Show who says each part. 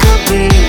Speaker 1: gonna be